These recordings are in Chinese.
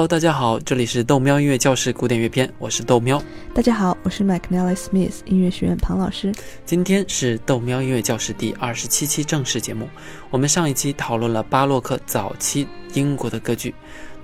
Hello，大家好，这里是豆喵音乐教室古典乐篇，我是豆喵。大家好，我是 McNally Smith 音乐学院庞老师。今天是豆喵音乐教室第二十七期正式节目。我们上一期讨论了巴洛克早期英国的歌剧，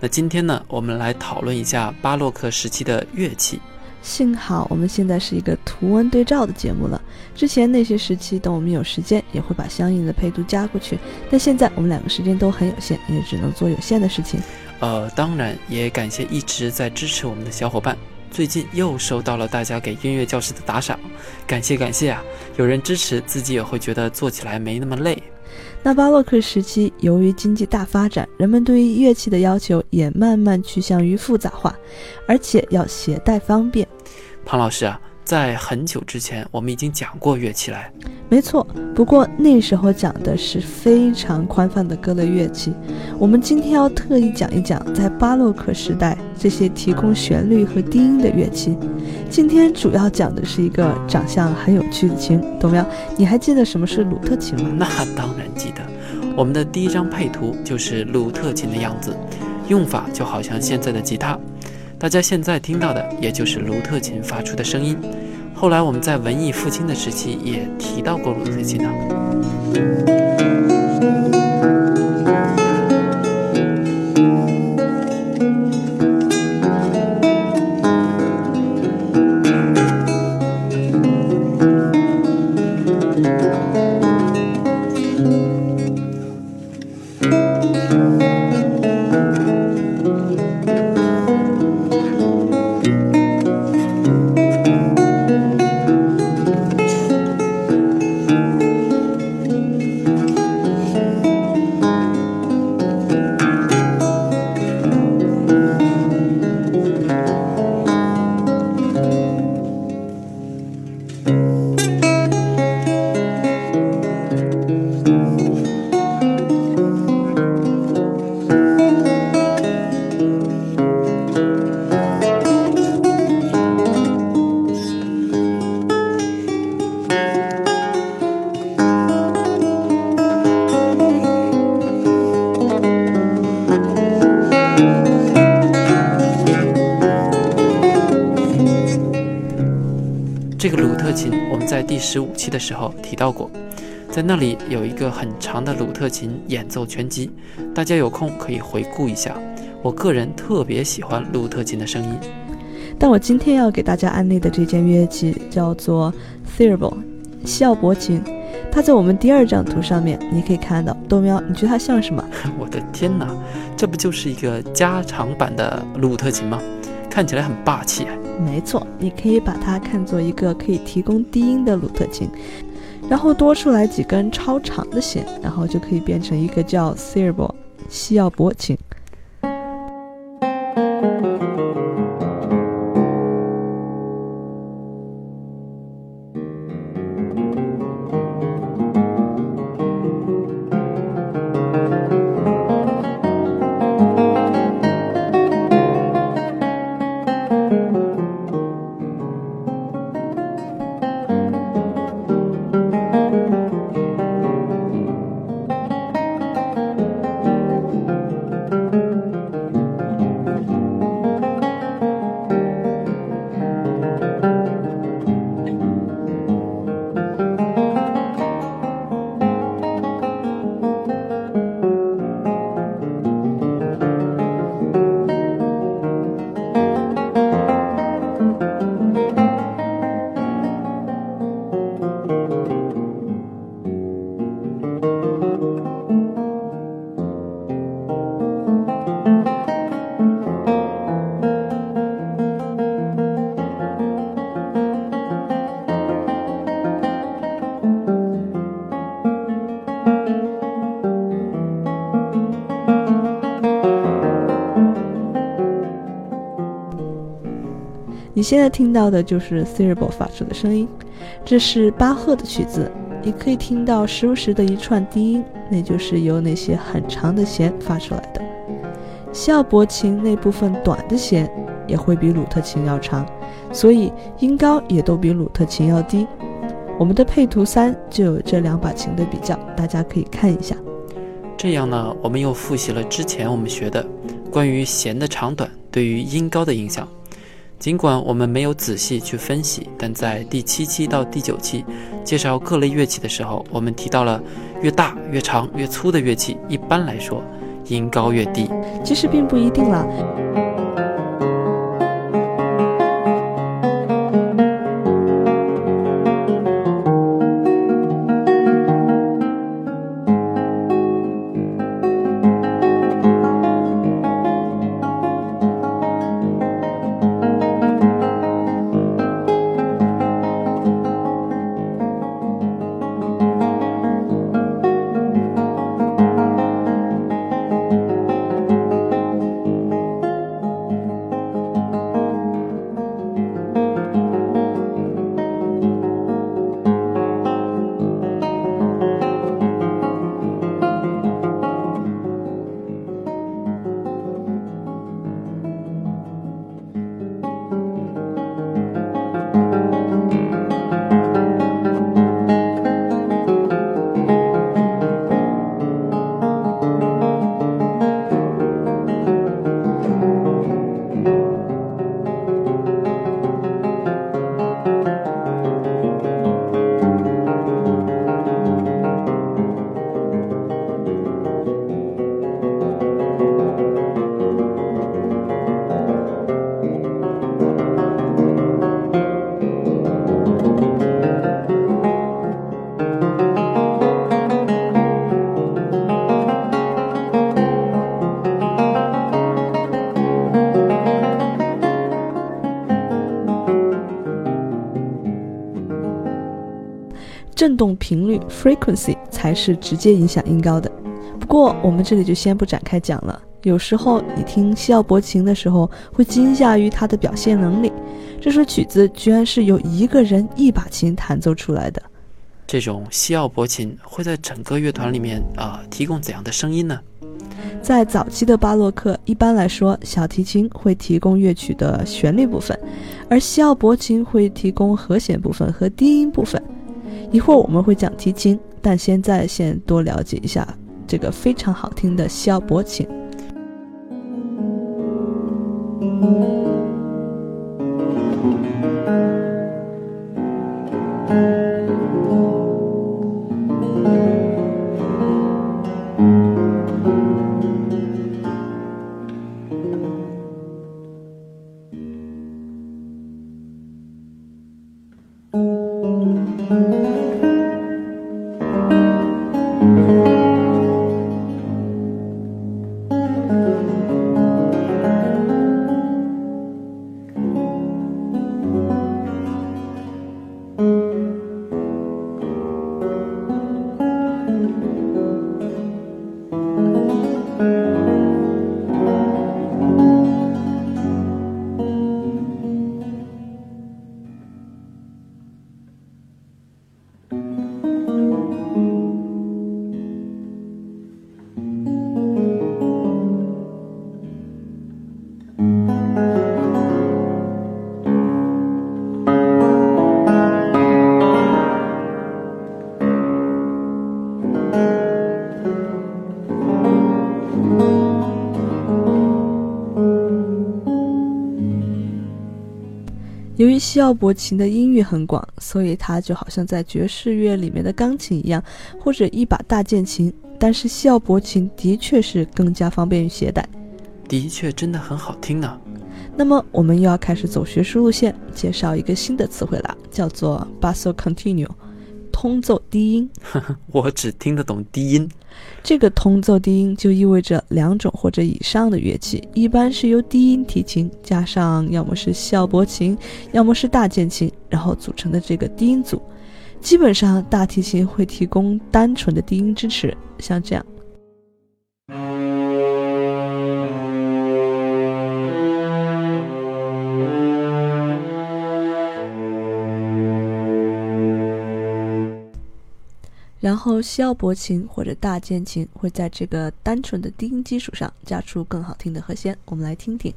那今天呢，我们来讨论一下巴洛克时期的乐器。幸好我们现在是一个图文对照的节目了。之前那些时期，等我们有时间，也会把相应的配图加过去。但现在我们两个时间都很有限，也只能做有限的事情。呃，当然也感谢一直在支持我们的小伙伴。最近又收到了大家给音乐教室的打赏，感谢感谢啊！有人支持，自己也会觉得做起来没那么累。那巴洛克时期，由于经济大发展，人们对于乐器的要求也慢慢趋向于复杂化，而且要携带方便。庞老师啊。在很久之前，我们已经讲过乐器来，没错。不过那时候讲的是非常宽泛的各类乐器。我们今天要特意讲一讲，在巴洛克时代这些提供旋律和低音的乐器。今天主要讲的是一个长相很有趣的琴，懂没有？你还记得什么是鲁特琴吗？那当然记得。我们的第一张配图就是鲁特琴的样子，用法就好像现在的吉他。大家现在听到的，也就是鲁特琴发出的声音。后来我们在文艺复兴的时期也提到过鲁特琴呢。这个鲁特琴，我们在第十五期的时候提到过，在那里有一个很长的鲁特琴演奏全集，大家有空可以回顾一下。我个人特别喜欢鲁特琴的声音。但我今天要给大家安利的这件乐器叫做 theorbo，西奥伯琴。它在我们第二张图上面，你可以看到豆喵，你觉得它像什么？我的天哪，这不就是一个加长版的鲁特琴吗？看起来很霸气。没错，你可以把它看作一个可以提供低音的鲁特琴，然后多出来几根超长的弦，然后就可以变成一个叫 s e r b o 西奥伯琴。你现在听到的就是 t h e r b o 发出的声音，这是巴赫的曲子，你可以听到时不时的一串低音，那就是由那些很长的弦发出来的。西奥伯琴那部分短的弦也会比鲁特琴要长，所以音高也都比鲁特琴要低。我们的配图三就有这两把琴的比较，大家可以看一下。这样呢，我们又复习了之前我们学的。关于弦的长短对于音高的影响。尽管我们没有仔细去分析，但在第七期到第九期介绍各类乐器的时候，我们提到了越大、越长、越粗的乐器，一般来说音高越低。其实并不一定了。振动频率 （frequency） 才是直接影响音高的。不过我们这里就先不展开讲了。有时候你听西奥伯琴的时候，会惊讶于它的表现能力。这首曲子居然是由一个人一把琴弹奏出来的。这种西奥伯琴会在整个乐团里面啊、提供怎样的声音呢？在早期的巴洛克，一般来说，小提琴会提供乐曲的旋律部分，而西奥伯琴会提供和弦部分和低音部分。一会儿我们会讲提琴，但现在先多了解一下这个非常好听的西奥伯琴。西奥伯琴的音域很广，所以它就好像在爵士乐里面的钢琴一样，或者一把大键琴。但是西奥伯琴的确是更加方便于携带。的确，真的很好听呢。那么我们又要开始走学术路线，介绍一个新的词汇了，叫做 basso continuo，通奏低音。我只听得懂低音。这个通奏低音就意味着两种或者以上的乐器，一般是由低音提琴加上要么是西奥伯琴，要么是大键琴，然后组成的这个低音组。基本上大提琴会提供单纯的低音支持，像这样。然后西奥伯琴或者大键琴会在这个单纯的低音基础上加出更好听的和弦，我们来听听。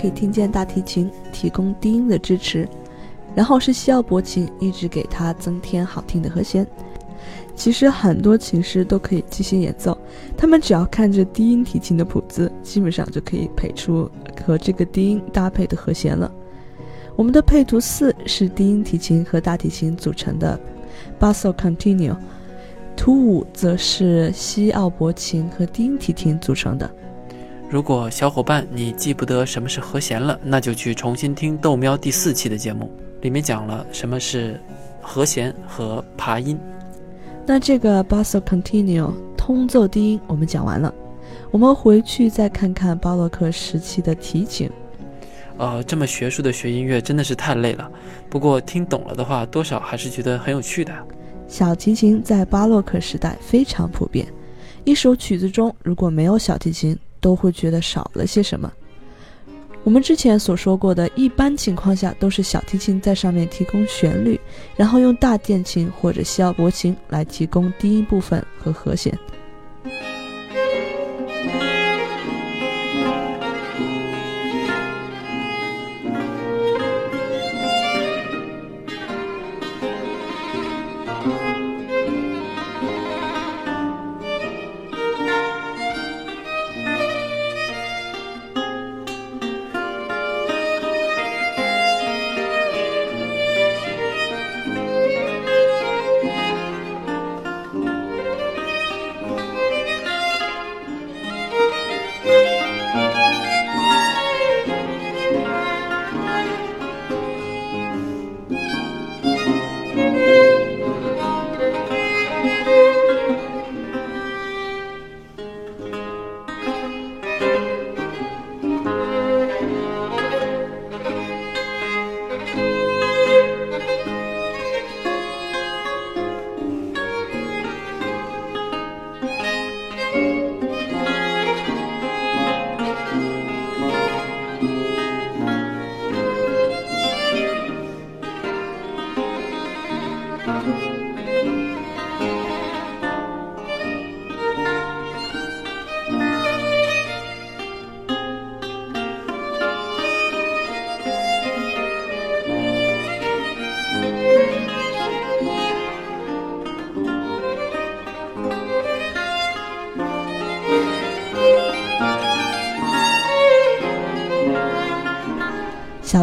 可以听见大提琴提供低音的支持，然后是西奥伯琴一直给它增添好听的和弦。其实很多琴师都可以即兴演奏，他们只要看着低音提琴的谱子，基本上就可以配出和这个低音搭配的和弦了。我们的配图四是低音提琴和大提琴组成的 Basso Continuo，图五则是西奥伯琴和低音提琴组成的。如果小伙伴你记不得什么是和弦了，那就去重新听豆喵第四期的节目，里面讲了什么是和弦和爬音。那这个 Basso Continuo 通奏低音我们讲完了，我们回去再看看巴洛克时期的提琴。呃，这么学术的学音乐真的是太累了。不过听懂了的话，多少还是觉得很有趣的。小提琴在巴洛克时代非常普遍，一首曲子中如果没有小提琴，都会觉得少了些什么。我们之前所说过的，一般情况下都是小提琴在上面提供旋律，然后用大键琴或者西奥伯琴来提供低音部分和和弦。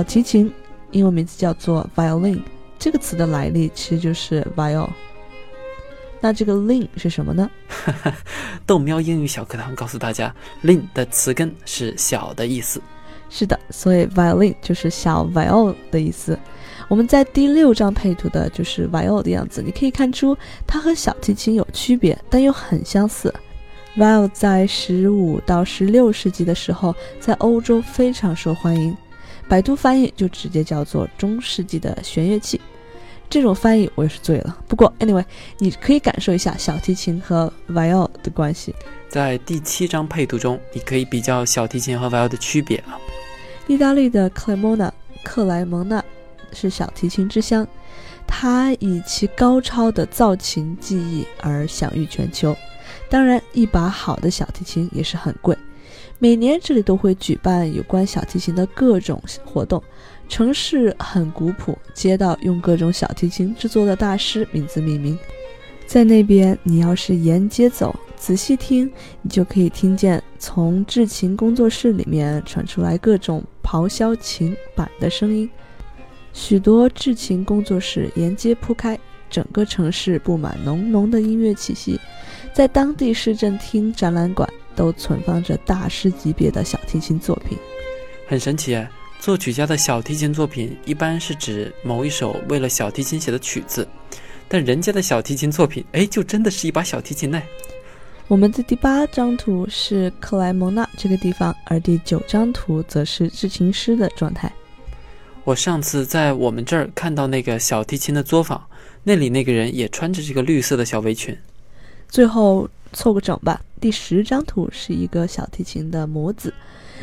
提琴，英文名字叫做 violin，这个词的来历其实就是 viol。那这个 lin 是什么呢？豆喵英语小课堂告诉大家，lin 的词根是小的意思。是的，所以 violin 就是小 viol 的意思。我们在第六张配图的就是 viol 的样子，你可以看出它和小提琴有区别，但又很相似。viol 在十五到十六世纪的时候，在欧洲非常受欢迎。百度翻译就直接叫做中世纪的弦乐器，这种翻译我也是醉了。不过，anyway，你可以感受一下小提琴和 viol 的关系。在第七张配图中，你可以比较小提琴和 viol 的区别啊。意大利的克莱蒙纳，克莱蒙纳是小提琴之乡，它以其高超的造琴技艺而享誉全球。当然，一把好的小提琴也是很贵。每年这里都会举办有关小提琴的各种活动，城市很古朴，街道用各种小提琴制作的大师名字命名。在那边，你要是沿街走，仔细听，你就可以听见从制琴工作室里面传出来各种咆哮琴板的声音。许多制琴工作室沿街铺开，整个城市布满浓浓的音乐气息。在当地市政厅、展览馆。都存放着大师级别的小提琴作品，很神奇。作曲家的小提琴作品一般是指某一首为了小提琴写的曲子，但人家的小提琴作品，哎，就真的是一把小提琴呢。我们的第八张图是克莱蒙纳这个地方，而第九张图则是制琴师的状态。我上次在我们这儿看到那个小提琴的作坊，那里那个人也穿着这个绿色的小围裙。最后。凑个整吧。第十张图是一个小提琴的模子，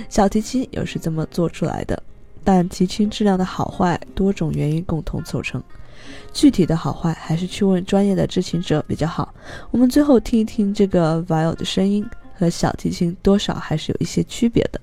小提琴又是这么做出来的？但提琴质量的好坏，多种原因共同凑成。具体的好坏，还是去问专业的知情者比较好。我们最后听一听这个 viol 的声音，和小提琴多少还是有一些区别的。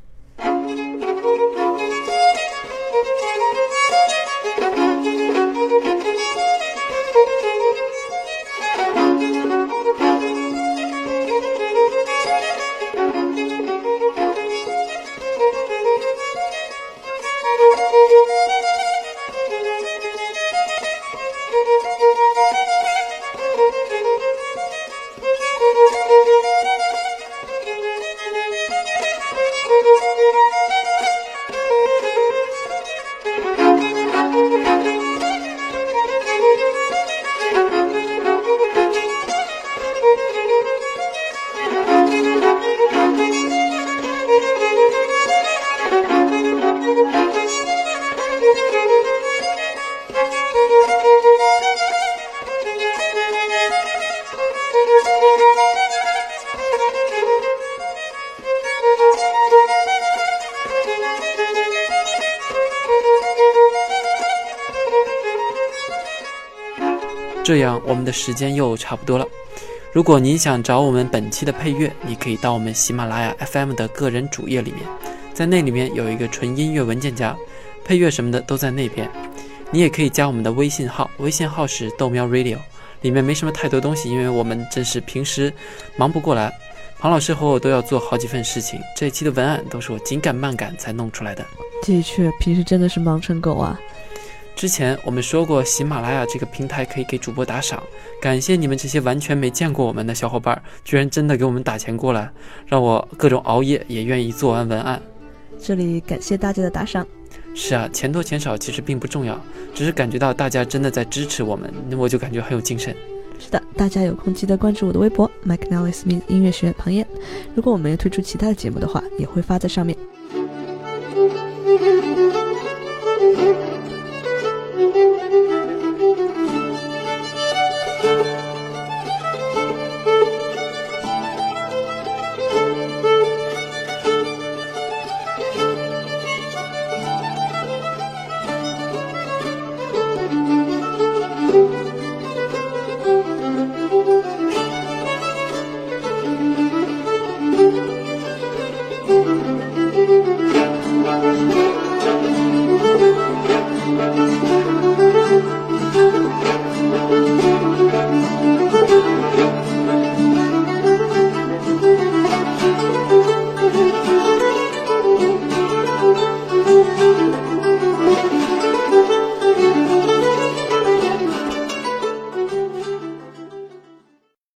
这样我们的时间又差不多了。如果您想找我们本期的配乐，你可以到我们喜马拉雅 FM 的个人主页里面，在那里面有一个纯音乐文件夹，配乐什么的都在那边。你也可以加我们的微信号，微信号是豆喵 Radio，里面没什么太多东西，因为我们真是平时忙不过来。庞老师和我都要做好几份事情，这一期的文案都是我紧赶慢赶才弄出来的。的确，平时真的是忙成狗啊。之前我们说过，喜马拉雅这个平台可以给主播打赏，感谢你们这些完全没见过我们的小伙伴，居然真的给我们打钱过来，让我各种熬夜也愿意做完文案。这里感谢大家的打赏。是啊，钱多钱少其实并不重要，只是感觉到大家真的在支持我们，那我就感觉很有精神。是的，大家有空记得关注我的微博 Mike Nellis Smith 音乐学院庞燕。如果我们要推出其他的节目的话，也会发在上面。